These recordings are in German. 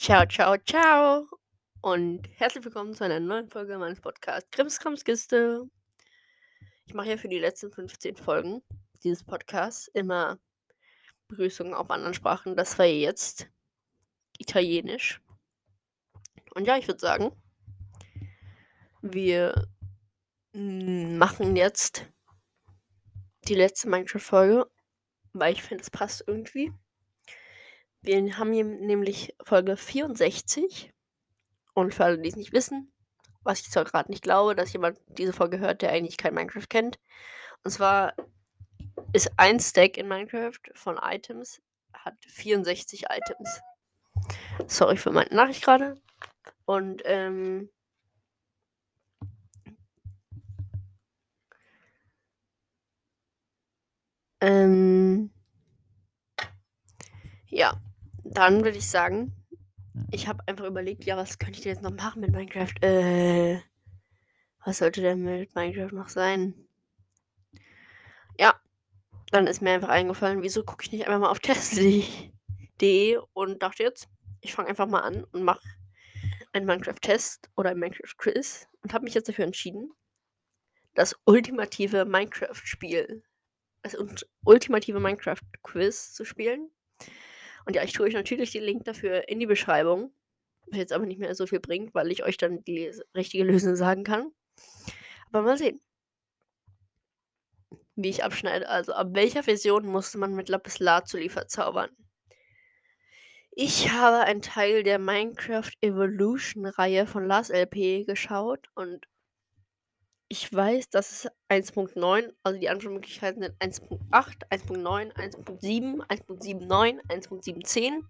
Ciao, ciao, ciao und herzlich willkommen zu einer neuen Folge meines Podcasts Krimskramskiste. Ich mache ja für die letzten 15 Folgen dieses Podcasts immer Begrüßungen auf anderen Sprachen. Das war jetzt Italienisch. Und ja, ich würde sagen, wir machen jetzt die letzte Minecraft-Folge, weil ich finde, es passt irgendwie. Wir haben hier nämlich Folge 64. Und für alle, die es nicht wissen, was ich zwar gerade nicht glaube, dass jemand diese Folge hört, der eigentlich kein Minecraft kennt. Und zwar ist ein Stack in Minecraft von Items hat 64 Items. Sorry für meine Nachricht gerade. Und ähm, ähm, ja, dann würde ich sagen, ich habe einfach überlegt, ja, was könnte ich denn jetzt noch machen mit Minecraft? Äh, was sollte denn mit Minecraft noch sein? Ja, dann ist mir einfach eingefallen, wieso gucke ich nicht einfach mal auf test.de und dachte jetzt, ich fange einfach mal an und mache einen Minecraft-Test oder ein Minecraft-Quiz und habe mich jetzt dafür entschieden, das ultimative Minecraft-Spiel, das ultimative Minecraft-Quiz zu spielen. Und ja, ich tue euch natürlich den Link dafür in die Beschreibung. Was jetzt aber nicht mehr so viel bringt, weil ich euch dann die richtige Lösung sagen kann. Aber mal sehen, wie ich abschneide. Also, ab welcher Version musste man mit Lapis Lazuli verzaubern? Ich habe einen Teil der Minecraft Evolution Reihe von Lars LP geschaut und ich weiß, dass es 1.9, also die Antwortmöglichkeiten sind 1.8, 1.9, 1.7, 1.79, 1.710.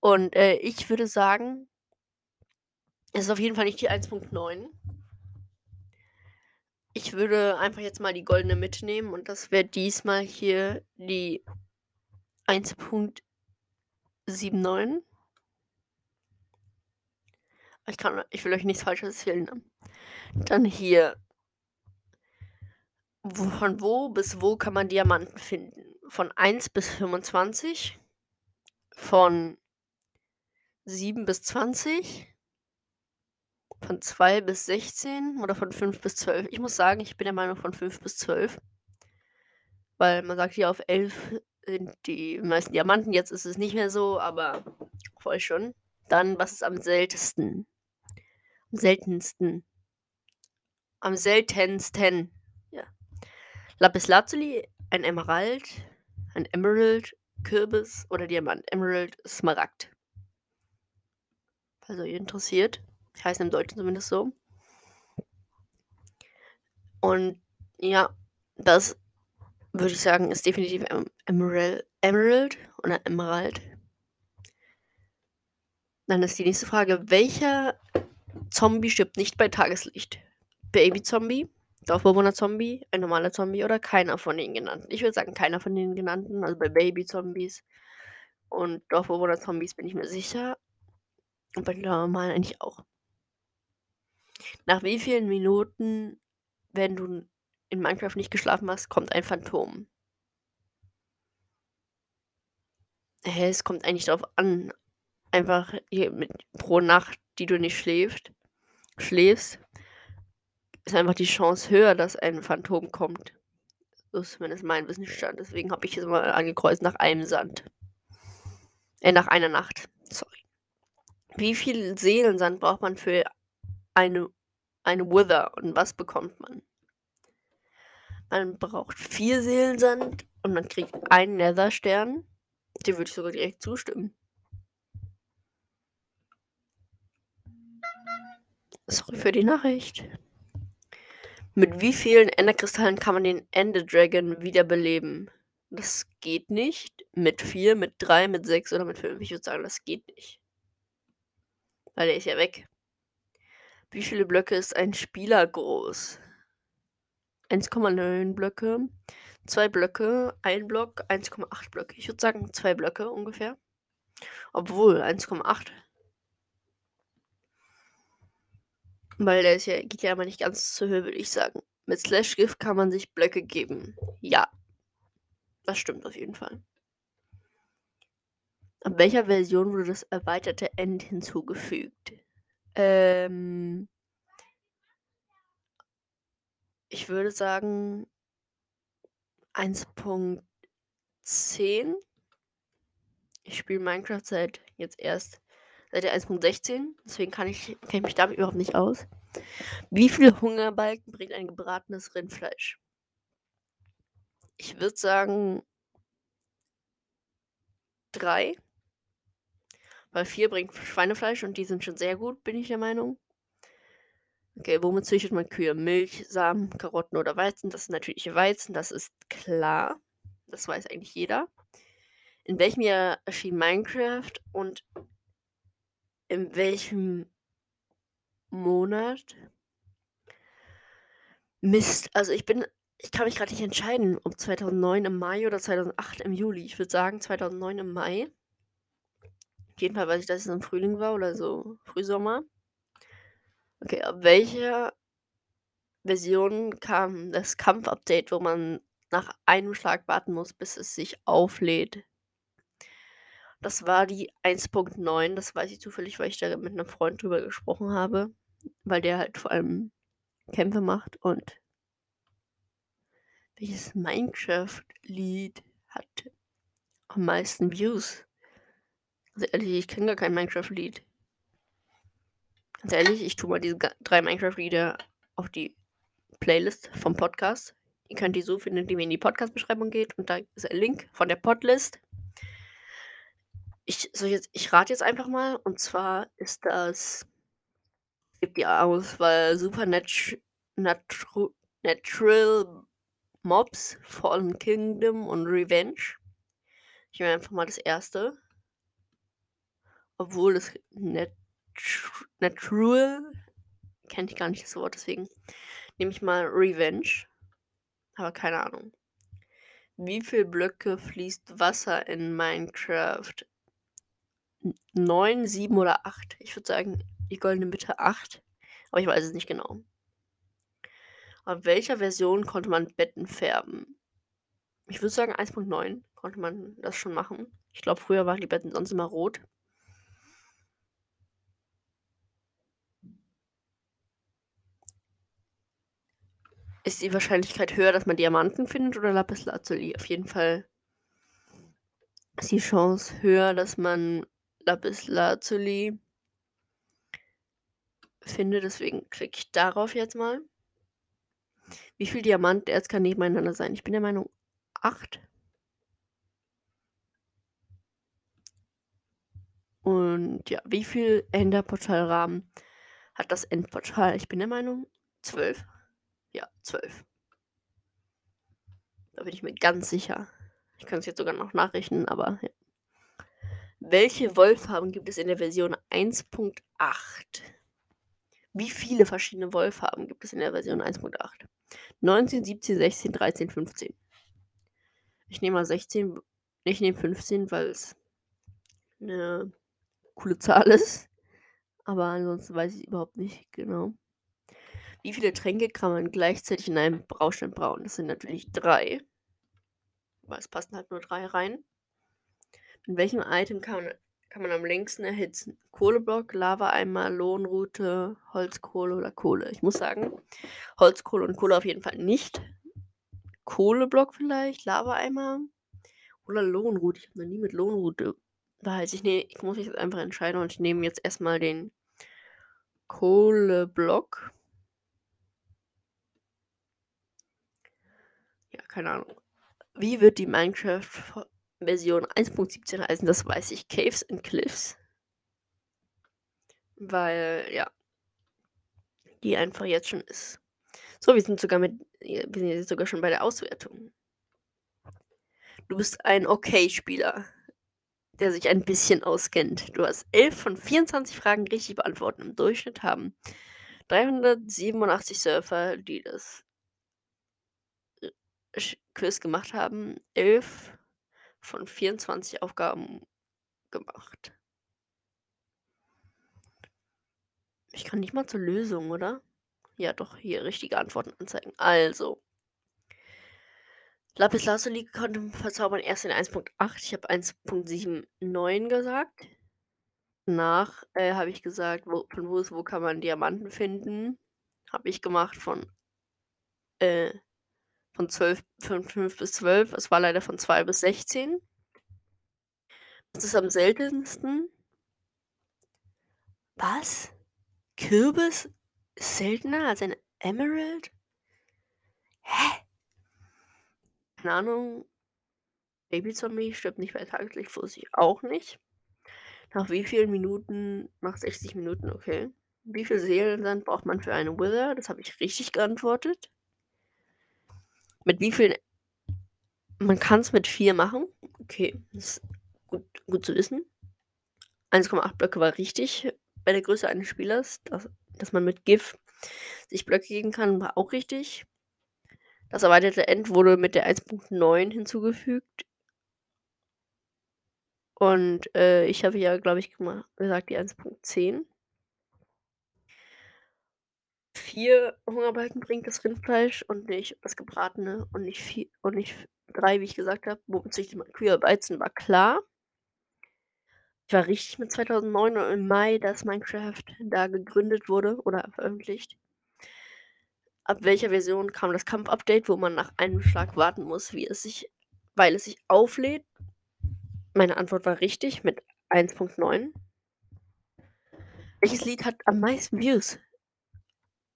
Und äh, ich würde sagen, es ist auf jeden Fall nicht die 1.9. Ich würde einfach jetzt mal die goldene mitnehmen und das wäre diesmal hier die 1.79. Ich, kann, ich will euch nichts Falsches erzählen. Dann hier. Von wo bis wo kann man Diamanten finden? Von 1 bis 25? Von 7 bis 20? Von 2 bis 16? Oder von 5 bis 12? Ich muss sagen, ich bin der Meinung von 5 bis 12. Weil man sagt hier auf 11 sind die meisten Diamanten. Jetzt ist es nicht mehr so, aber voll schon. Dann, was ist am seltensten? Am seltensten. Am seltensten. Ja. Lapis Lazuli, ein Emerald, ein Emerald, Kürbis oder Diamant. Emerald, Smaragd. Also ihr interessiert. Ich heiße im Deutschen zumindest so. Und ja, das würde ich sagen, ist definitiv Emerald, Emerald oder Emerald. Dann ist die nächste Frage, welcher Zombie stirbt nicht bei Tageslicht? Baby-Zombie, Dorfbewohner-Zombie, ein normaler Zombie oder keiner von den genannten? Ich würde sagen, keiner von den genannten, also bei Baby-Zombies und Dorfbewohner-Zombies bin ich mir sicher. Und bei normalen eigentlich auch. Nach wie vielen Minuten, wenn du in Minecraft nicht geschlafen hast, kommt ein Phantom? Hä, es kommt eigentlich darauf an. Einfach mit, pro Nacht, die du nicht schläfst, schläfst, ist einfach die Chance höher, dass ein Phantom kommt. So ist zumindest mein Wissensstand. Deswegen habe ich es mal angekreuzt nach einem Sand. Äh, nach einer Nacht. Sorry. Wie viel Seelensand braucht man für eine, eine Wither und was bekommt man? Man braucht vier Seelensand und man kriegt einen Netherstern. Dem würde ich sogar direkt zustimmen. Sorry für die Nachricht. Mit wie vielen Enderkristallen kann man den Ender Dragon wiederbeleben? Das geht nicht. Mit vier, mit drei, mit sechs oder mit fünf. Ich würde sagen, das geht nicht. Weil der ist ja weg. Wie viele Blöcke ist ein Spieler groß? 1,9 Blöcke. Zwei Blöcke, ein Block, 1,8 Blöcke. Ich würde sagen, zwei Blöcke ungefähr. Obwohl, 1,8. Weil der ja, geht ja aber nicht ganz zur Höhe, würde ich sagen. Mit Slash Gift kann man sich Blöcke geben. Ja. Das stimmt auf jeden Fall. Ab welcher Version wurde das erweiterte End hinzugefügt? Ähm. Ich würde sagen 1.10. Ich spiele Minecraft seit jetzt erst seit der 1.16, deswegen kann ich, kenn ich mich damit überhaupt nicht aus. Wie viele Hungerbalken bringt ein gebratenes Rindfleisch? Ich würde sagen drei. Weil vier bringt Schweinefleisch und die sind schon sehr gut, bin ich der Meinung. Okay, womit züchtet man Kühe? Milch, Samen, Karotten oder Weizen? Das ist natürlich Weizen, das ist klar. Das weiß eigentlich jeder. In welchem Jahr erschien Minecraft und in welchem Monat? Mist, also ich bin, ich kann mich gerade nicht entscheiden, ob 2009 im Mai oder 2008 im Juli. Ich würde sagen 2009 im Mai. Auf jeden Fall weiß ich, dass es im Frühling war oder so Frühsommer. Okay, ab welcher Version kam das Kampf-Update, wo man nach einem Schlag warten muss, bis es sich auflädt? Das war die 1.9, das weiß ich zufällig, weil ich da mit einem Freund drüber gesprochen habe, weil der halt vor allem Kämpfe macht und welches Minecraft-Lied hat am meisten Views? Also ehrlich, ich kenne gar kein Minecraft-Lied. Ganz ehrlich, ich tue mal diese drei Minecraft-Lieder auf die Playlist vom Podcast. Ihr könnt die so finden, indem ihr in die Podcast-Beschreibung geht und da ist ein Link von der Podlist. Ich, so jetzt, ich rate jetzt einfach mal und zwar ist das gibt die Auswahl Supernatural Natural Mobs, Fallen Kingdom und Revenge. Ich nehme einfach mal das erste. Obwohl das Net Natural kenne ich gar nicht das Wort, deswegen nehme ich mal Revenge. Aber keine Ahnung. Wie viele Blöcke fließt Wasser in Minecraft? Neun, sieben oder acht? Ich würde sagen, die goldene Mitte acht. Aber ich weiß es nicht genau. Auf welcher Version konnte man Betten färben? Ich würde sagen 1.9 konnte man das schon machen. Ich glaube, früher waren die Betten sonst immer rot. Ist die Wahrscheinlichkeit höher, dass man Diamanten findet oder Lapislazuli? Auf jeden Fall ist die Chance höher, dass man Lapislazuli findet. Deswegen klicke ich darauf jetzt mal. Wie viel Diamanterz kann nebeneinander sein? Ich bin der Meinung 8. Und ja, wie viel Enderportalrahmen hat das Endportal? Ich bin der Meinung 12. Ja, 12. Da bin ich mir ganz sicher. Ich kann es jetzt sogar noch nachrechnen, aber ja. Welche Wollfarben gibt es in der Version 1.8? Wie viele verschiedene Wollfarben gibt es in der Version 1.8? 19, 17, 16, 13, 15. Ich nehme mal 16. Ich nehme 15, weil es eine coole Zahl ist. Aber ansonsten weiß ich überhaupt nicht genau. Wie viele Tränke kann man gleichzeitig in einem Braustein brauen? Das sind natürlich drei. Aber es passen halt nur drei rein. In welchem Item kann man kann man am längsten erhitzen? Kohleblock, Lava-Eimer, Lohnrute, Holzkohle oder Kohle? Ich muss sagen, Holzkohle und Kohle auf jeden Fall nicht. Kohleblock vielleicht, Lava-Eimer oder Lohnrute. Ich habe noch nie mit Lohnrute heißt, Ich, nee, ich muss mich jetzt einfach entscheiden und ich nehme jetzt erstmal den Kohleblock. Ja, keine Ahnung. Wie wird die Minecraft Version 1.17 heißen, das weiß ich, Caves and Cliffs. Weil, ja, die einfach jetzt schon ist. So, wir sind sogar mit, wir sind jetzt sogar schon bei der Auswertung. Du bist ein Okay-Spieler, der sich ein bisschen auskennt. Du hast 11 von 24 Fragen richtig beantwortet. Im Durchschnitt haben 387 Surfer, die das äh, Quiz gemacht haben, 11 von 24 Aufgaben gemacht. Ich kann nicht mal zur Lösung, oder? Ja, doch, hier richtige Antworten anzeigen. Also, Lapis Lazuli konnte verzaubern erst in 1.8. Ich habe 1.79 gesagt. Nach äh, habe ich gesagt, wo, von wo, wo kann man Diamanten finden? Habe ich gemacht von äh, von 12, von 5 bis 12. Es war leider von 2 bis 16. Was ist am seltensten? Was? Kürbis ist seltener als ein Emerald? Hä? Keine Ahnung. Babyzombie stirbt nicht bei Tageslicht, wusste ich auch nicht. Nach wie vielen Minuten? Nach 60 Minuten, okay. Wie viel Seelensand braucht man für eine Wither? Das habe ich richtig geantwortet. Mit wie vielen? Man kann es mit vier machen. Okay, das ist gut, gut zu wissen. 1,8 Blöcke war richtig bei der Größe eines Spielers. Dass, dass man mit GIF sich Blöcke geben kann, war auch richtig. Das erweiterte End wurde mit der 1.9 hinzugefügt. Und äh, ich habe ja, glaube ich, gesagt, die 1.10. Vier Hungerbalken bringt das Rindfleisch und nicht das gebratene und nicht vier und nicht drei, wie ich gesagt habe. Womit sich die Kühe beizen, war klar. Ich war richtig mit 2009 und im Mai, dass Minecraft da gegründet wurde oder veröffentlicht. Ab welcher Version kam das Kampf-Update, wo man nach einem Schlag warten muss, wie es sich, weil es sich auflädt? Meine Antwort war richtig mit 1.9. Welches Lied hat am meisten Views?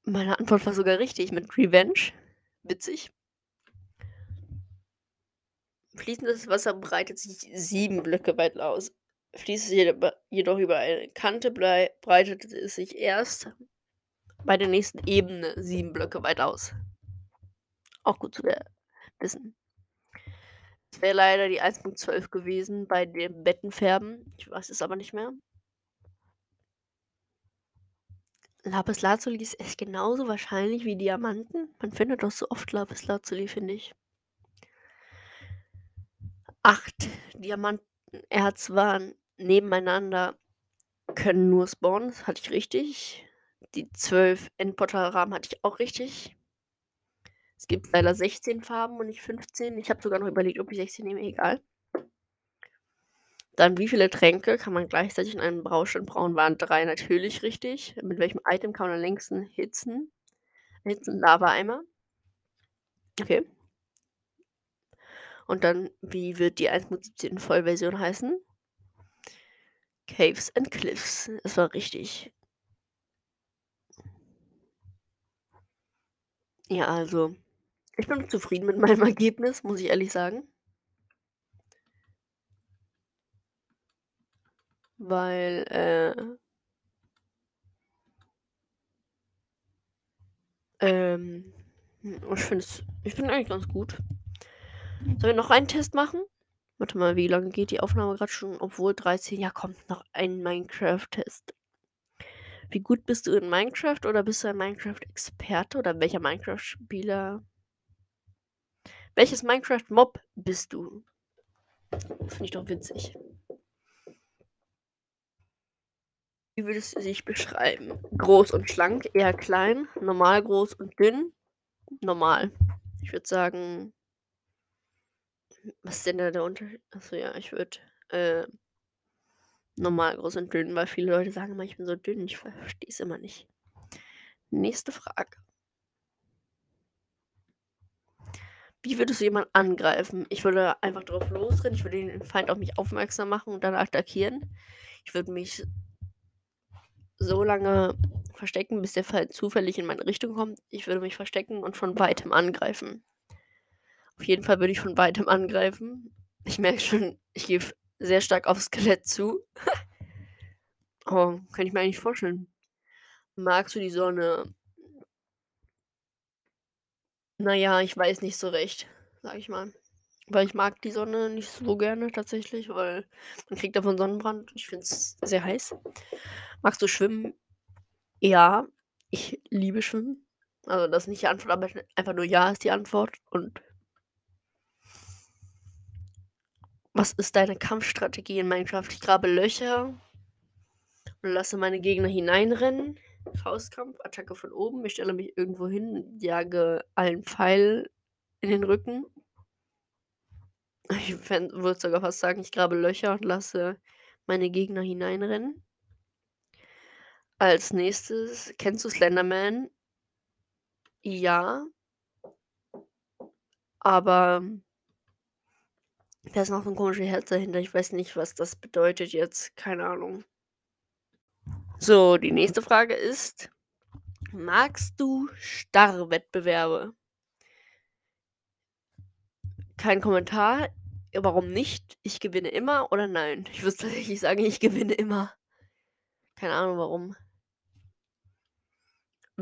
Meine Antwort war sogar richtig mit Revenge. Witzig. Fließendes Wasser breitet sich sieben Blöcke weit aus. Fließt es jedoch über eine Kante, breitet es sich erst bei der nächsten Ebene sieben Blöcke weit aus. Auch gut zu wissen. Es wäre leider die 1.12 gewesen bei dem Bettenfärben. Ich weiß es aber nicht mehr. Lapis Lazuli ist echt genauso wahrscheinlich wie Diamanten. Man findet doch so oft Lapis Lazuli, finde ich. Acht Diamantenerz waren nebeneinander, können nur spawnen. Das hatte ich richtig. Die zwölf Endportal-Rahmen hatte ich auch richtig. Es gibt leider 16 Farben und nicht 15. Ich habe sogar noch überlegt, ob ich 16 nehme, egal. Dann, wie viele Tränke kann man gleichzeitig in einem Braustand brauen? Waren drei natürlich richtig. Mit welchem Item kann man am längsten hitzen? Hitzen Lava-Eimer. Okay. Und dann, wie wird die 1.17 Vollversion heißen? Caves and Cliffs. Das war richtig. Ja, also, ich bin zufrieden mit meinem Ergebnis, muss ich ehrlich sagen. Weil, äh ähm, ich finde es, ich finde eigentlich ganz gut. Sollen wir noch einen Test machen? Warte mal, wie lange geht die Aufnahme gerade schon? Obwohl 13, ja, kommt noch ein Minecraft-Test. Wie gut bist du in Minecraft oder bist du ein Minecraft-Experte oder welcher Minecraft-Spieler? Welches Minecraft-Mob bist du? Finde ich doch witzig. Wie würdest du dich beschreiben? Groß und schlank, eher klein, normal groß und dünn? Normal. Ich würde sagen. Was ist denn da der Unterschied? Achso, ja, ich würde äh, normal groß und dünn, weil viele Leute sagen immer, ich bin so dünn. Ich verstehe es immer nicht. Nächste Frage. Wie würdest du jemanden angreifen? Ich würde einfach drauf losrennen, ich würde den Feind auf mich aufmerksam machen und dann attackieren. Ich würde mich so lange verstecken, bis der Feind zufällig in meine Richtung kommt. Ich würde mich verstecken und von weitem angreifen. Auf jeden Fall würde ich von weitem angreifen. Ich merke schon, ich gehe sehr stark aufs Skelett zu. oh, kann ich mir eigentlich vorstellen. Magst du die Sonne? Naja, ich weiß nicht so recht, sag ich mal. Weil ich mag die Sonne nicht so gerne tatsächlich, weil man kriegt davon Sonnenbrand. Ich finde es sehr heiß. Magst du schwimmen? Ja, ich liebe Schwimmen. Also das ist nicht die Antwort, aber einfach nur ja ist die Antwort. Und was ist deine Kampfstrategie in Minecraft? Ich grabe Löcher und lasse meine Gegner hineinrennen. Faustkampf, Attacke von oben. Ich stelle mich irgendwo hin, jage allen Pfeil in den Rücken. Ich würde sogar fast sagen, ich grabe Löcher und lasse meine Gegner hineinrennen. Als nächstes, kennst du Slenderman? Ja. Aber da ist noch so ein komisches Herz dahinter. Ich weiß nicht, was das bedeutet jetzt. Keine Ahnung. So, die nächste Frage ist: Magst du Starrwettbewerbe? Kein Kommentar. Warum nicht? Ich gewinne immer oder nein? Ich würde tatsächlich sagen, ich gewinne immer. Keine Ahnung warum.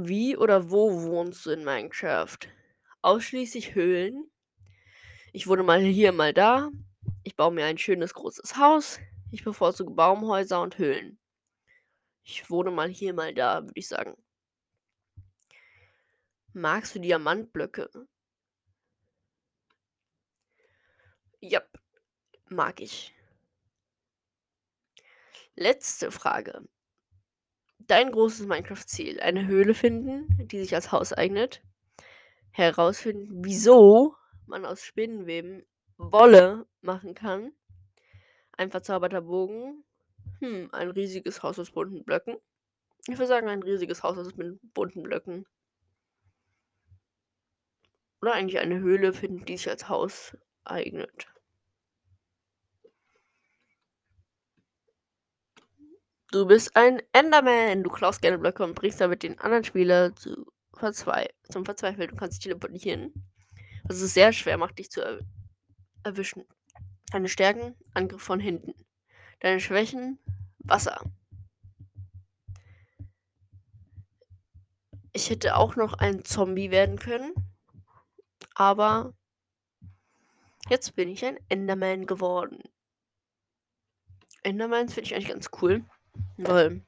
Wie oder wo wohnst du in Minecraft? Ausschließlich Höhlen. Ich wohne mal hier, mal da. Ich baue mir ein schönes großes Haus. Ich bevorzuge Baumhäuser und Höhlen. Ich wohne mal hier, mal da, würde ich sagen. Magst du Diamantblöcke? Ja, mag ich. Letzte Frage. Dein großes Minecraft-Ziel. Eine Höhle finden, die sich als Haus eignet. Herausfinden, wieso man aus Spinnenweben Wolle machen kann. Ein verzauberter Bogen. Hm, ein riesiges Haus aus bunten Blöcken. Ich würde sagen, ein riesiges Haus aus bunten Blöcken. Oder eigentlich eine Höhle finden, die sich als Haus eignet. Du bist ein Enderman. Du klaust gerne Blöcke und bringst damit den anderen Spieler zu verzwe zum Verzweifeln. Du kannst dich teleportieren. Was es sehr schwer macht, dich zu er erwischen. Deine Stärken, Angriff von hinten. Deine Schwächen, Wasser. Ich hätte auch noch ein Zombie werden können. Aber jetzt bin ich ein Enderman geworden. Endermans finde ich eigentlich ganz cool. Weil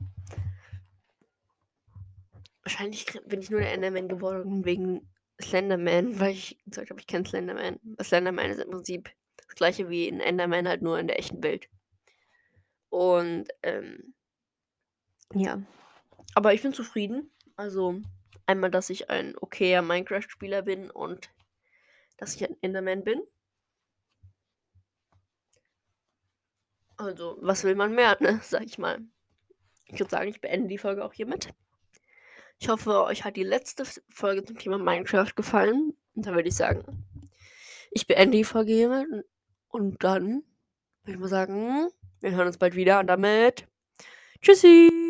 wahrscheinlich bin ich nur der Enderman geworden wegen Slenderman, weil ich gesagt habe, ich kenne Slenderman. Slenderman ist im Prinzip das gleiche wie ein Enderman, halt nur in der echten Welt. Und ähm, ja. Aber ich bin zufrieden. Also einmal, dass ich ein okayer Minecraft-Spieler bin und dass ich ein Enderman bin. Also, was will man mehr, ne? Sag ich mal. Ich würde sagen, ich beende die Folge auch hiermit. Ich hoffe, euch hat die letzte Folge zum Thema Minecraft gefallen. Und dann würde ich sagen, ich beende die Folge hiermit. Und dann würde ich mal sagen, wir hören uns bald wieder. Und damit, tschüssi!